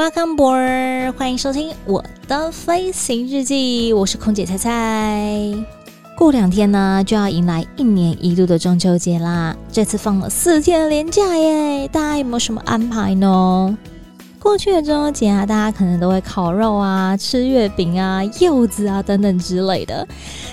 Welcome board，欢迎收听我的飞行日记，我是空姐菜菜。过两天呢，就要迎来一年一度的中秋节啦。这次放了四天的连假耶，大家有没有什么安排呢？过去的中秋节啊，大家可能都会烤肉啊、吃月饼啊、柚子啊等等之类的。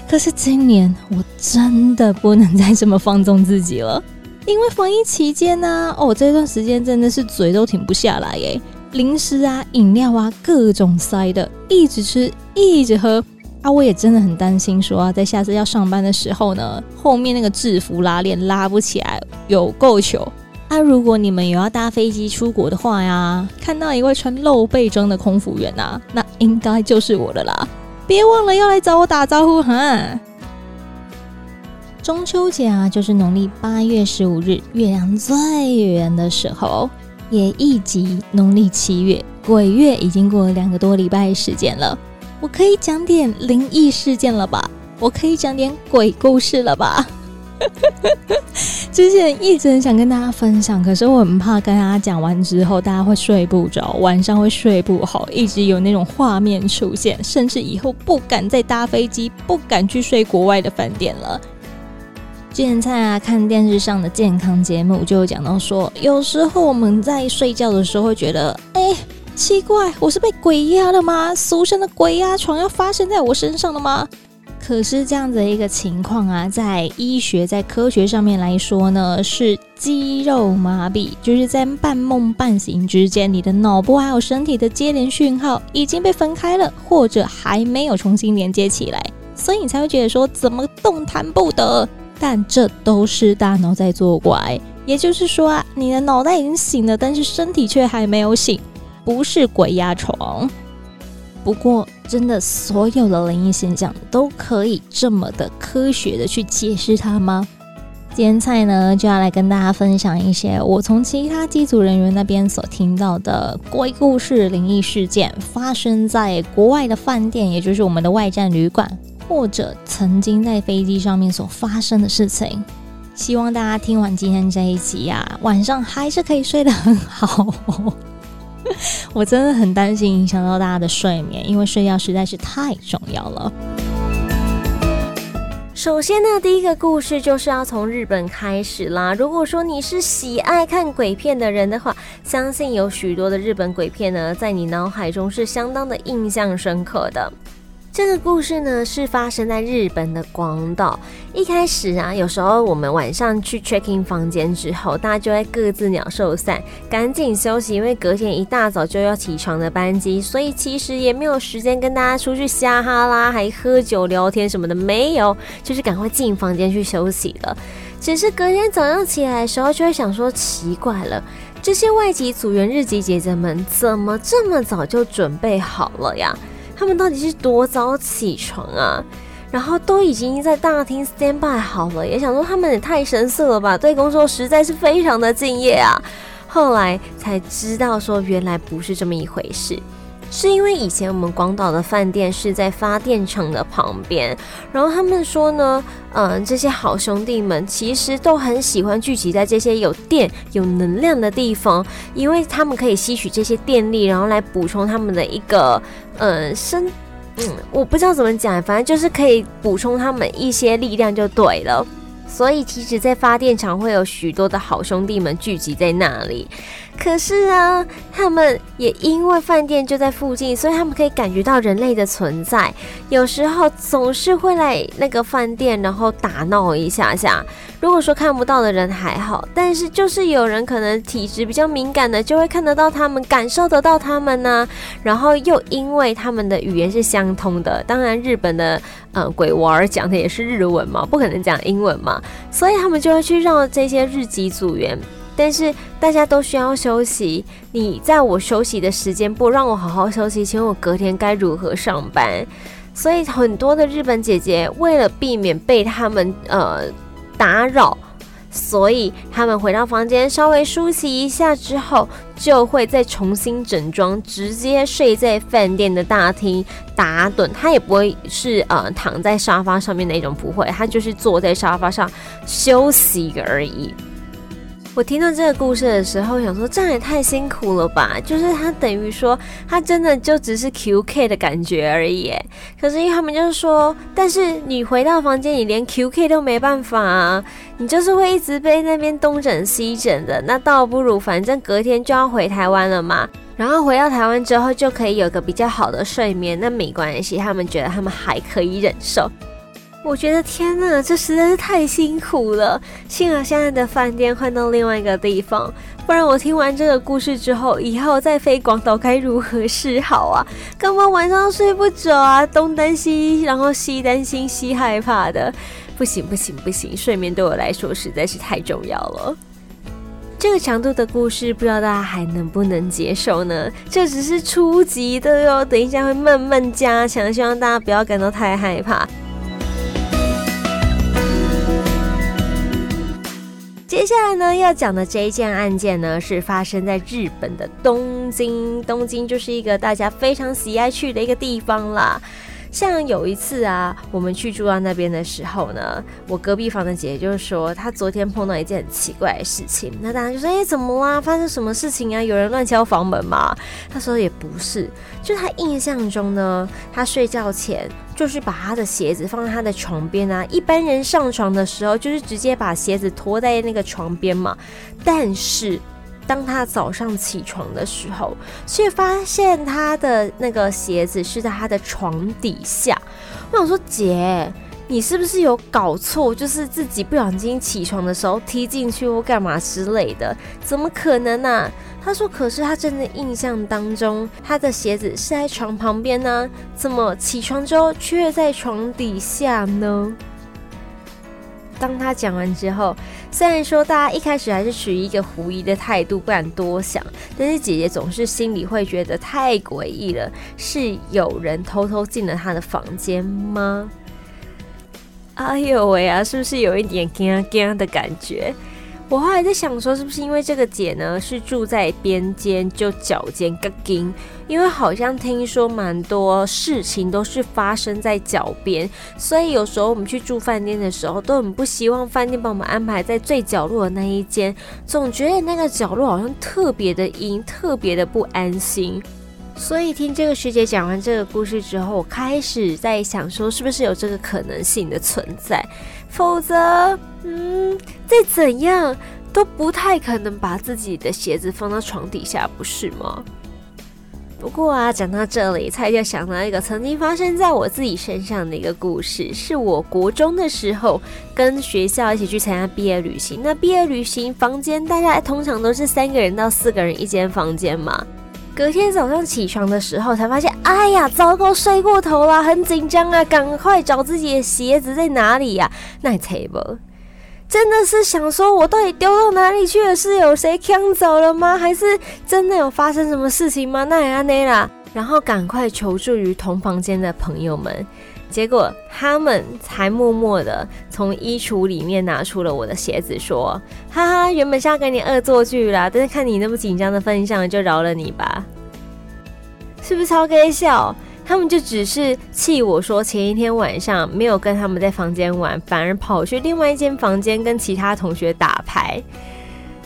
可是今年我真的不能再这么放纵自己了，因为防疫期间呢，哦，这段时间真的是嘴都停不下来耶。零食啊，饮料啊，各种塞的，一直吃，一直喝啊！我也真的很担心，说啊，在下次要上班的时候呢，后面那个制服拉链拉不起来，有够糗啊！如果你们有要搭飞机出国的话呀，看到一位穿露背装的空服员啊，那应该就是我的啦！别忘了要来找我打招呼哈！中秋节啊，就是农历八月十五日，月亮最圆的时候。也一集农历七月，鬼月已经过了两个多礼拜时间了，我可以讲点灵异事件了吧？我可以讲点鬼故事了吧？之前一直很想跟大家分享，可是我很怕跟大家讲完之后，大家会睡不着，晚上会睡不好，一直有那种画面出现，甚至以后不敢再搭飞机，不敢去睡国外的饭店了。之前在啊看电视上的健康节目，就有讲到说，有时候我们在睡觉的时候会觉得，哎，奇怪，我是被鬼压了吗？俗称的鬼压床要发生在我身上了吗？可是这样子的一个情况啊，在医学在科学上面来说呢，是肌肉麻痹，就是在半梦半醒之间，你的脑部还有身体的接连讯号已经被分开了，或者还没有重新连接起来，所以你才会觉得说，怎么动弹不得。但这都是大脑在作怪，也就是说啊，你的脑袋已经醒了，但是身体却还没有醒，不是鬼压床。不过，真的所有的灵异现象都可以这么的科学的去解释它吗？今天菜呢就要来跟大家分享一些我从其他机组人员那边所听到的鬼故事、灵异事件，发生在国外的饭店，也就是我们的外站旅馆。或者曾经在飞机上面所发生的事情，希望大家听完今天这一集啊，晚上还是可以睡得很好。我真的很担心影响到大家的睡眠，因为睡觉实在是太重要了。首先呢，第一个故事就是要从日本开始啦。如果说你是喜爱看鬼片的人的话，相信有许多的日本鬼片呢，在你脑海中是相当的印象深刻的。这个故事呢，是发生在日本的广岛。一开始啊，有时候我们晚上去 check in 房间之后，大家就会各自鸟兽散，赶紧休息，因为隔天一大早就要起床的班机，所以其实也没有时间跟大家出去瞎哈啦，还喝酒聊天什么的，没有，就是赶快进房间去休息了。只是隔天早上起来的时候，就会想说奇怪了，这些外籍组员、日籍姐姐们怎么这么早就准备好了呀？他们到底是多早起床啊？然后都已经在大厅 stand by 好了，也想说他们也太神色了吧，对工作实在是非常的敬业啊。后来才知道说，原来不是这么一回事。是因为以前我们广岛的饭店是在发电厂的旁边，然后他们说呢，嗯、这些好兄弟们其实都很喜欢聚集在这些有电、有能量的地方，因为他们可以吸取这些电力，然后来补充他们的一个，嗯、呃，身，嗯，我不知道怎么讲，反正就是可以补充他们一些力量就对了。所以，其实，在发电厂会有许多的好兄弟们聚集在那里。可是啊，他们也因为饭店就在附近，所以他们可以感觉到人类的存在。有时候总是会来那个饭店，然后打闹一下下。如果说看不到的人还好，但是就是有人可能体质比较敏感的，就会看得到他们，感受得到他们呢。然后又因为他们的语言是相通的，当然日本的呃鬼娃儿讲的也是日文嘛，不可能讲英文嘛，所以他们就会去让这些日籍组员。但是大家都需要休息，你在我休息的时间不让我好好休息，请问我隔天该如何上班？所以很多的日本姐姐为了避免被他们呃打扰。所以他们回到房间稍微梳洗一下之后，就会再重新整装，直接睡在饭店的大厅打盹。他也不会是呃躺在沙发上面那种，不会，他就是坐在沙发上休息而已。我听到这个故事的时候，想说这样也太辛苦了吧？就是他等于说，他真的就只是 QK 的感觉而已。可是因为他们就是说，但是你回到房间，你连 QK 都没办法啊，你就是会一直被那边东整西整的。那倒不如，反正隔天就要回台湾了嘛。然后回到台湾之后，就可以有个比较好的睡眠，那没关系。他们觉得他们还可以忍受。我觉得天哪，这实在是太辛苦了。幸好现在的饭店换到另外一个地方，不然我听完这个故事之后，以后再飞广岛该如何是好啊？干嘛晚上睡不着啊，东担心，然后西担心，西害怕的，不行不行不行，睡眠对我来说实在是太重要了。这个强度的故事，不知道大家还能不能接受呢？这只是初级的哟，等一下会慢慢加强，希望大家不要感到太害怕。接下来呢，要讲的这一件案件呢，是发生在日本的东京。东京就是一个大家非常喜爱去的一个地方啦。像有一次啊，我们去住到那边的时候呢，我隔壁房的姐姐就说，她昨天碰到一件很奇怪的事情。那大家就说：“哎，怎么啦？发生什么事情啊？有人乱敲房门吗？”她说：“也不是，就她印象中呢，她睡觉前就是把她的鞋子放在她的床边啊。一般人上床的时候，就是直接把鞋子拖在那个床边嘛。但是。”当他早上起床的时候，却发现他的那个鞋子是在他的床底下。我想说，姐，你是不是有搞错？就是自己不小心起床的时候踢进去或干嘛之类的？怎么可能呢、啊？他说，可是他真的印象当中，他的鞋子是在床旁边呢、怎么起床之后却在床底下呢？当他讲完之后，虽然说大家一开始还是处于一个狐疑的态度，不敢多想，但是姐姐总是心里会觉得太诡异了。是有人偷偷进了他的房间吗？哎呦喂啊，是不是有一点惊惊的感觉？我后来在想说，是不是因为这个姐呢是住在边间，就脚尖个紧？因为好像听说蛮多事情都是发生在脚边，所以有时候我们去住饭店的时候，都很不希望饭店帮我们安排在最角落的那一间，总觉得那个角落好像特别的阴，特别的不安心。所以听这个学姐讲完这个故事之后，我开始在想说，是不是有这个可能性的存在？否则，嗯，再怎样都不太可能把自己的鞋子放到床底下，不是吗？不过啊，讲到这里，蔡就想到一个曾经发生在我自己身上的一个故事，是我国中的时候跟学校一起去参加毕业旅行。那毕业旅行房间，大家通常都是三个人到四个人一间房间嘛。隔天早上起床的时候，才发现，哎呀，糟糕，睡过头了，很紧张啊，赶快找自己的鞋子在哪里呀？那才不，真的是想说，我到底丢到哪里去了？是有谁抢走了吗？还是真的有发生什么事情吗？那也安内啦，然后赶快求助于同房间的朋友们，结果他们才默默的从衣橱里面拿出了我的鞋子，说：“哈哈，原本是要给你恶作剧啦，但是看你那么紧张的分项，就饶了你吧。”是不是超搞笑？他们就只是气我说前一天晚上没有跟他们在房间玩，反而跑去另外一间房间跟其他同学打牌。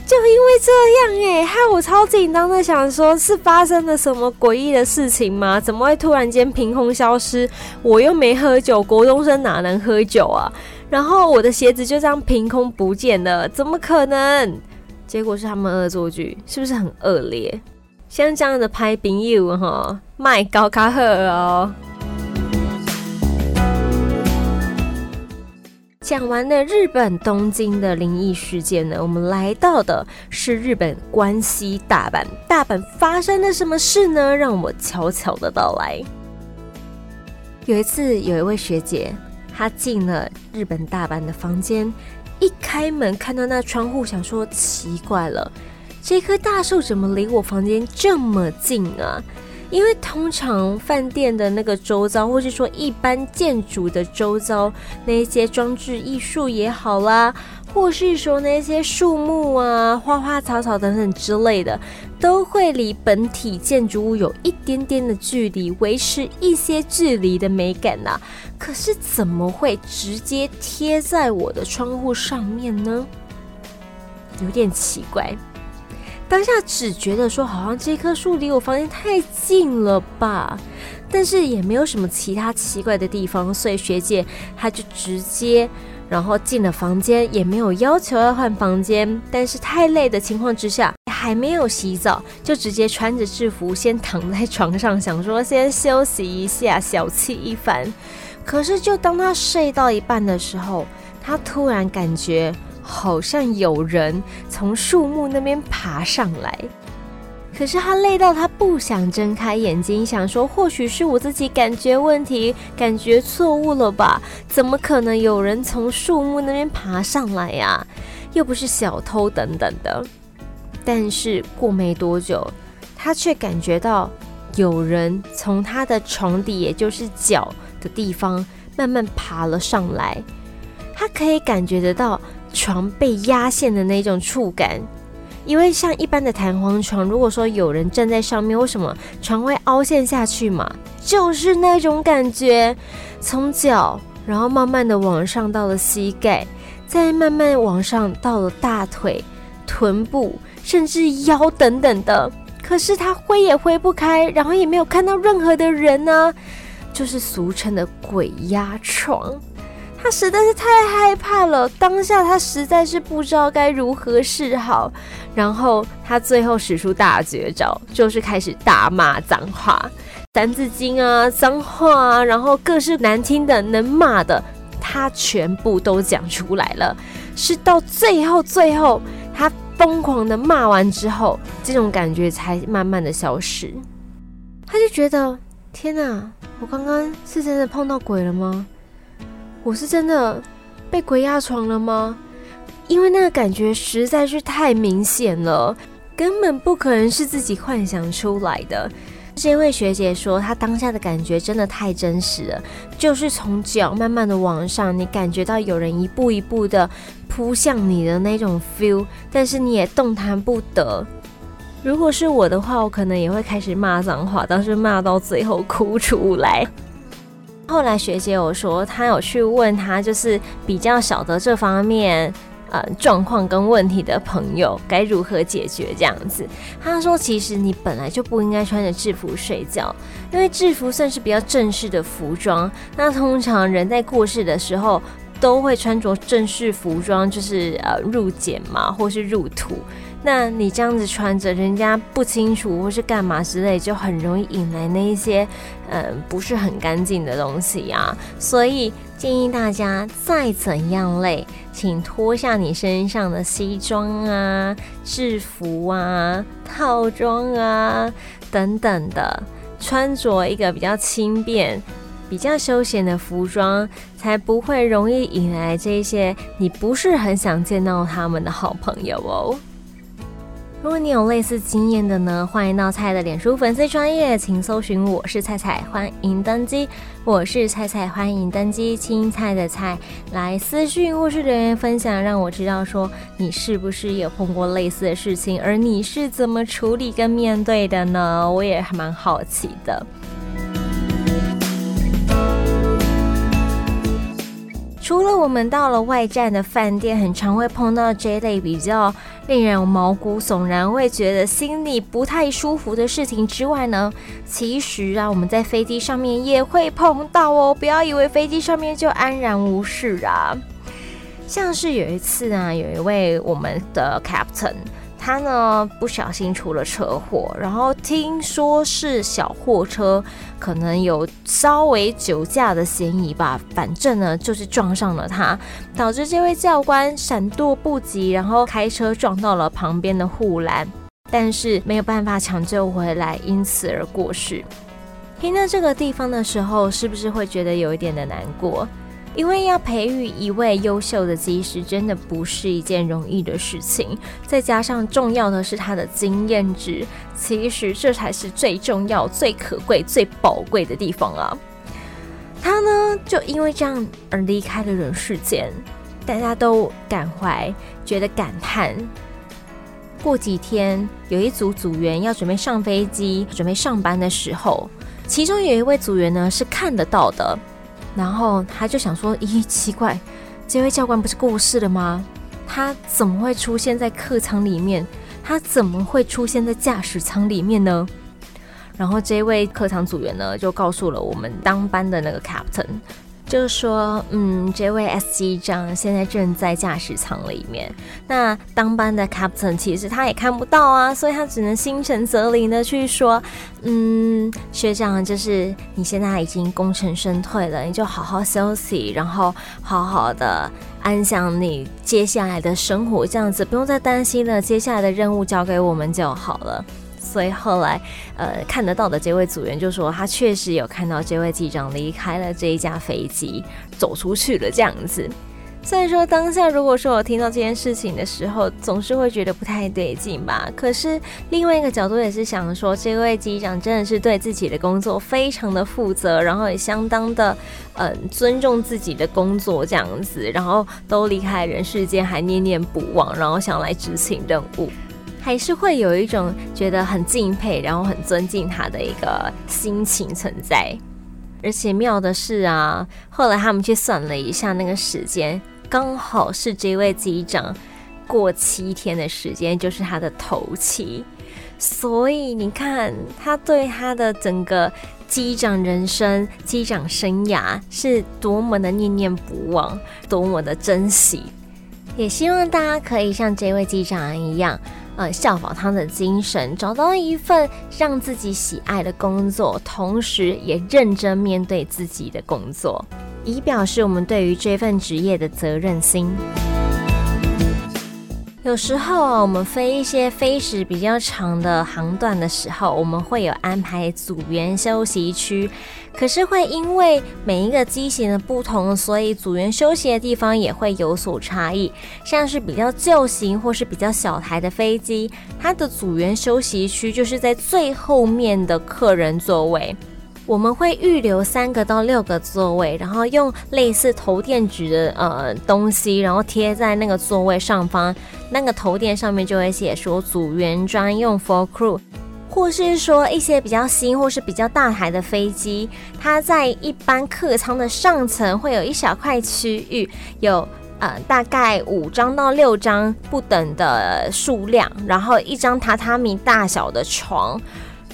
就因为这样哎、害我超紧张的，想说是发生了什么诡异的事情吗？怎么会突然间凭空消失？我又没喝酒，国中生哪能喝酒啊？然后我的鞋子就这样凭空不见了，怎么可能？结果是他们恶作剧，是不是很恶劣？像这样的拍朋友哈，卖高卡赫哦。讲完了日本东京的灵异事件呢，我们来到的是日本关西大阪。大阪发生了什么事呢？让我悄悄的到来。有一次，有一位学姐，她进了日本大阪的房间。一开门看到那窗户，想说奇怪了，这棵大树怎么离我房间这么近啊？因为通常饭店的那个周遭，或是说一般建筑的周遭，那些装置艺术也好啦，或是说那些树木啊、花花草草等等之类的，都会离本体建筑物有一点点的距离，维持一些距离的美感呐。可是怎么会直接贴在我的窗户上面呢？有点奇怪。当下只觉得说，好像这棵树离我房间太近了吧，但是也没有什么其他奇怪的地方，所以学姐她就直接然后进了房间，也没有要求要换房间，但是太累的情况之下，还没有洗澡，就直接穿着制服先躺在床上，想说先休息一下，小憩一番。可是就当她睡到一半的时候，她突然感觉。好像有人从树木那边爬上来，可是他累到他不想睁开眼睛，想说或许是我自己感觉问题，感觉错误了吧？怎么可能有人从树木那边爬上来呀？又不是小偷等等的。但是过没多久，他却感觉到有人从他的床底，也就是脚的地方，慢慢爬了上来。他可以感觉得到。床被压线的那种触感，因为像一般的弹簧床，如果说有人站在上面，为什么床会凹陷下去嘛？就是那种感觉，从脚，然后慢慢的往上到了膝盖，再慢慢往上到了大腿、臀部，甚至腰等等的。可是他挥也挥不开，然后也没有看到任何的人呢、就是俗称的鬼压床。他实在是太害怕了，当下他实在是不知道该如何是好，然后他最后使出大绝招，就是开始大骂脏话，三字经啊，脏话啊，然后各式难听的能骂的，他全部都讲出来了。是到最后最后，他疯狂的骂完之后，这种感觉才慢慢的消失。他就觉得，天哪，我刚刚是真的碰到鬼了吗？我是真的被鬼压床了吗？因为那个感觉实在是太明显了，根本不可能是自己幻想出来的。这位学姐说，她当下的感觉真的太真实了，就是从脚慢慢的往上，你感觉到有人一步一步的扑向你的那种 feel，但是你也动弹不得。如果是我的话，我可能也会开始骂脏话，但是骂到最后哭出来。后来学姐有说，她有去问她，就是比较晓得这方面呃状况跟问题的朋友该如何解决这样子。她说，其实你本来就不应该穿着制服睡觉，因为制服算是比较正式的服装。那通常人在过世的时候都会穿着正式服装，就是呃入殓嘛，或是入土。那你这样子穿着，人家不清楚或是干嘛之类，就很容易引来那一些，嗯、不是很干净的东西呀、啊。所以建议大家再怎样累，请脱下你身上的西装啊、制服啊、套装啊等等的，穿着一个比较轻便、比较休闲的服装，才不会容易引来这些你不是很想见到他们的好朋友哦。如果你有类似经验的呢，欢迎到菜的脸书粉丝专业，请搜寻我是菜菜，欢迎登机。我是菜菜，欢迎登机。青菜的菜来私讯或是留言分享，让我知道说你是不是有碰过类似的事情，而你是怎么处理跟面对的呢？我也还蛮好奇的。除了我们到了外站的饭店，很常会碰到这类比较令人毛骨悚然，会觉得心里不太舒服的事情之外呢，其实啊，我们在飞机上面也会碰到哦。不要以为飞机上面就安然无事啊。像是有一次啊，有一位我们的 captain。他呢不小心出了车祸，然后听说是小货车可能有稍微酒驾的嫌疑吧，反正呢就是撞上了他，导致这位教官闪躲不及，然后开车撞到了旁边的护栏，但是没有办法抢救回来，因此而过世。听到这个地方的时候，是不是会觉得有一点的难过？因为要培育一位优秀的机师，真的不是一件容易的事情。再加上重要的是他的经验值，其实这才是最重要、最可贵、最宝贵的地方啊！他呢，就因为这样而离开了人世间，大家都感怀，觉得感叹。过几天，有一组组员要准备上飞机，准备上班的时候，其中有一位组员呢是看得到的。然后他就想说：“咦，奇怪，这位教官不是过世了吗？他怎么会出现在客舱里面？他怎么会出现在驾驶舱里面呢？”然后这位客舱组员呢，就告诉了我们当班的那个 captain。就是说，嗯，这位 S 机长现在正在驾驶舱里面。那当班的 Captain 其实他也看不到啊，所以他只能心诚则灵的去说，嗯，学长，就是你现在已经功成身退了，你就好好休息，然后好好的安享你接下来的生活，这样子不用再担心了。接下来的任务交给我们就好了。所以后来，呃，看得到的这位组员就说，他确实有看到这位机长离开了这一架飞机，走出去了这样子。虽然说当下，如果说我听到这件事情的时候，总是会觉得不太对劲吧。可是另外一个角度也是想说，这位机长真的是对自己的工作非常的负责，然后也相当的，嗯，尊重自己的工作这样子，然后都离开人世间还念念不忘，然后想来执行任务。还是会有一种觉得很敬佩，然后很尊敬他的一个心情存在。而且妙的是啊，后来他们去算了一下那个时间，刚好是这位机长过七天的时间，就是他的头七。所以你看，他对他的整个机长人生、机长生涯是多么的念念不忘，多么的珍惜。也希望大家可以像这位机长一样。呃，效仿他的精神，找到一份让自己喜爱的工作，同时也认真面对自己的工作，以表示我们对于这份职业的责任心。有时候啊，我们飞一些飞时比较长的航段的时候，我们会有安排组员休息区。可是会因为每一个机型的不同，所以组员休息的地方也会有所差异。像是比较旧型或是比较小台的飞机，它的组员休息区就是在最后面的客人座位。我们会预留三个到六个座位，然后用类似投垫纸的呃东西，然后贴在那个座位上方。那个头垫上面就会写说组员专用 for crew，或是说一些比较新或是比较大台的飞机，它在一般客舱的上层会有一小块区域，有呃大概五张到六张不等的数量，然后一张榻榻米大小的床。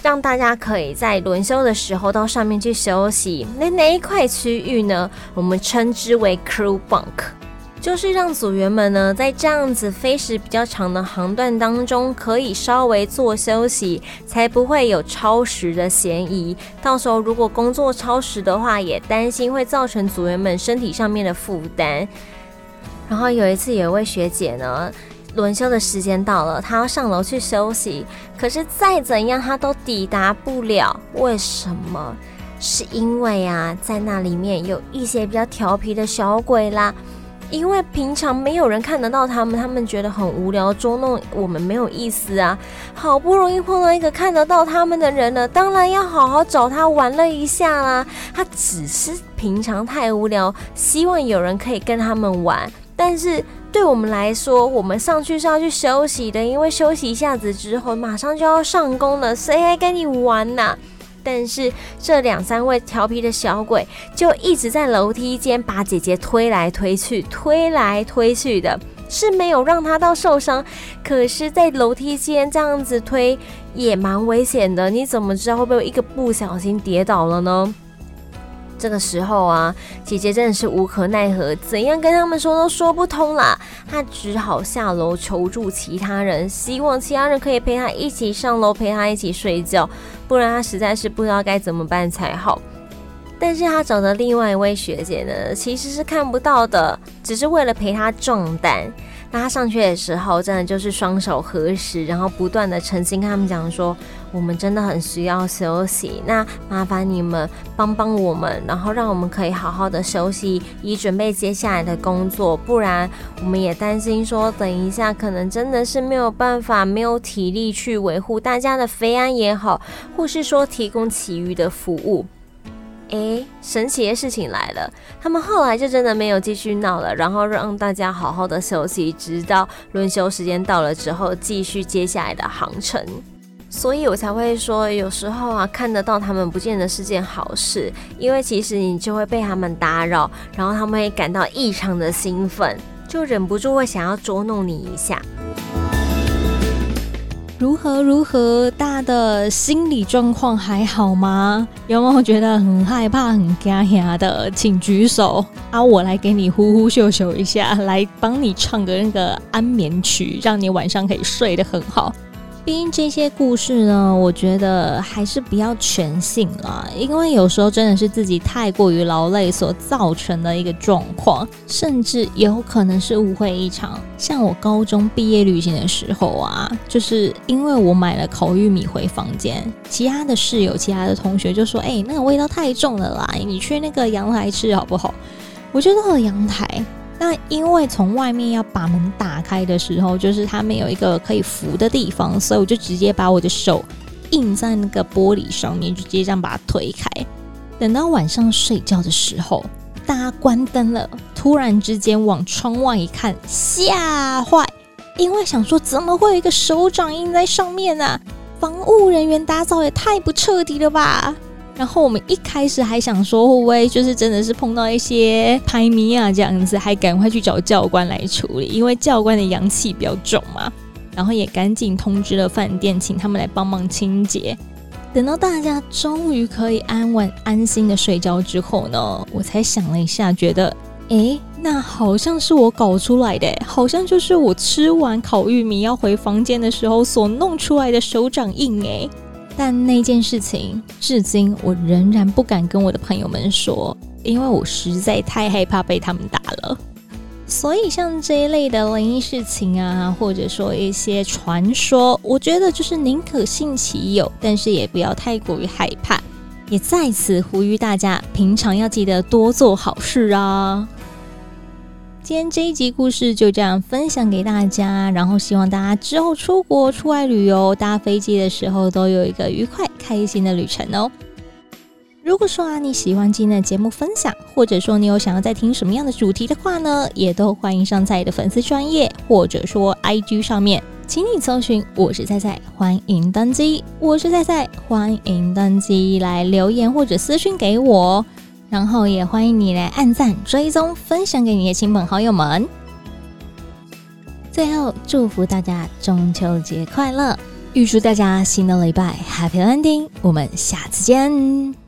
让大家可以在轮休的时候到上面去休息。那那一块区域呢，我们称之为 crew bunk，就是让组员们呢在这样子飞时比较长的航段当中，可以稍微做休息，才不会有超时的嫌疑。到时候如果工作超时的话，也担心会造成组员们身体上面的负担。然后有一次，有一位学姐呢。轮休的时间到了，他要上楼去休息，可是再怎样他都抵达不了。为什么？是因为啊，在那里面有一些比较调皮的小鬼啦。因为平常没有人看得到他们，他们觉得很无聊，捉弄我们没有意思啊。好不容易碰到一个看得到他们的人了，当然要好好找他玩了一下啦。他只是平常太无聊，希望有人可以跟他们玩，但是。对我们来说，我们上去是要去休息的，因为休息一下子之后，马上就要上工了，谁还跟你玩呐？但是这两三位调皮的小鬼就一直在楼梯间把姐姐推来推去，推来推去的，是没有让她到受伤。可是，在楼梯间这样子推也蛮危险的，你怎么知道会不会一个不小心跌倒了呢？这个时候啊，姐姐真的是无可奈何，怎样跟他们说都说不通啦。她只好下楼求助其他人，希望其他人可以陪她一起上楼，陪她一起睡觉，不然她实在是不知道该怎么办才好。但是她找的另外一位学姐呢，其实是看不到的，只是为了陪她壮胆。那他上去的时候，真的就是双手合十，然后不断的诚心跟他们讲说，我们真的很需要休息，那麻烦你们帮帮我们，然后让我们可以好好的休息，以准备接下来的工作，不然我们也担心说，等一下可能真的是没有办法，没有体力去维护大家的飞安也好，或是说提供其余的服务。诶，神奇的事情来了，他们后来就真的没有继续闹了，然后让大家好好的休息，直到轮休时间到了之后，继续接下来的航程。所以我才会说，有时候啊，看得到他们不见得是件好事，因为其实你就会被他们打扰，然后他们会感到异常的兴奋，就忍不住会想要捉弄你一下。如何如何，大的心理状况还好吗？有没有觉得很害怕、很惊吓的？请举手啊！我来给你呼呼秀秀一下，来帮你唱个那个安眠曲，让你晚上可以睡得很好。毕竟这些故事呢，我觉得还是不要全信了，因为有时候真的是自己太过于劳累所造成的一个状况，甚至有可能是误会一场。像我高中毕业旅行的时候啊，就是因为我买了烤玉米回房间，其他的室友、其他的同学就说：“哎，那个味道太重了啦，你去那个阳台吃好不好？”我就到了阳台。那因为从外面要把门打开的时候，就是它没有一个可以扶的地方，所以我就直接把我的手印在那个玻璃上面，就直接这样把它推开。等到晚上睡觉的时候，大家关灯了，突然之间往窗外一看，吓坏，因为想说怎么会有一个手掌印在上面呢？啊？防务人员打扫也太不彻底了吧！然后我们一开始还想说，会不会就是真的是碰到一些拍迷啊这样子，还赶快去找教官来处理，因为教官的阳气比较重嘛。然后也赶紧通知了饭店，请他们来帮忙清洁。等到大家终于可以安稳安心的睡觉之后呢，我才想了一下，觉得，诶，那好像是我搞出来的，好像就是我吃完烤玉米要回房间的时候所弄出来的手掌印，诶。但那件事情，至今我仍然不敢跟我的朋友们说，因为我实在太害怕被他们打了。所以，像这一类的灵异事情啊，或者说一些传说，我觉得就是宁可信其有，但是也不要太过于害怕。也在此呼吁大家，平常要记得多做好事啊。今天这一集故事就这样分享给大家，然后希望大家之后出国出外旅游搭飞机的时候都有一个愉快开心的旅程哦。如果说啊你喜欢今天的节目分享，或者说你有想要再听什么样的主题的话呢，也都欢迎上在你的粉丝专页或者说 IG 上面，请你搜寻我是菜菜，欢迎登机，我是菜菜，欢迎登机来留言或者私讯给我。然后也欢迎你来按赞、追踪、分享给你的亲朋好友们。最后，祝福大家中秋节快乐，预祝大家新的礼拜 Happy Landing。我们下次见。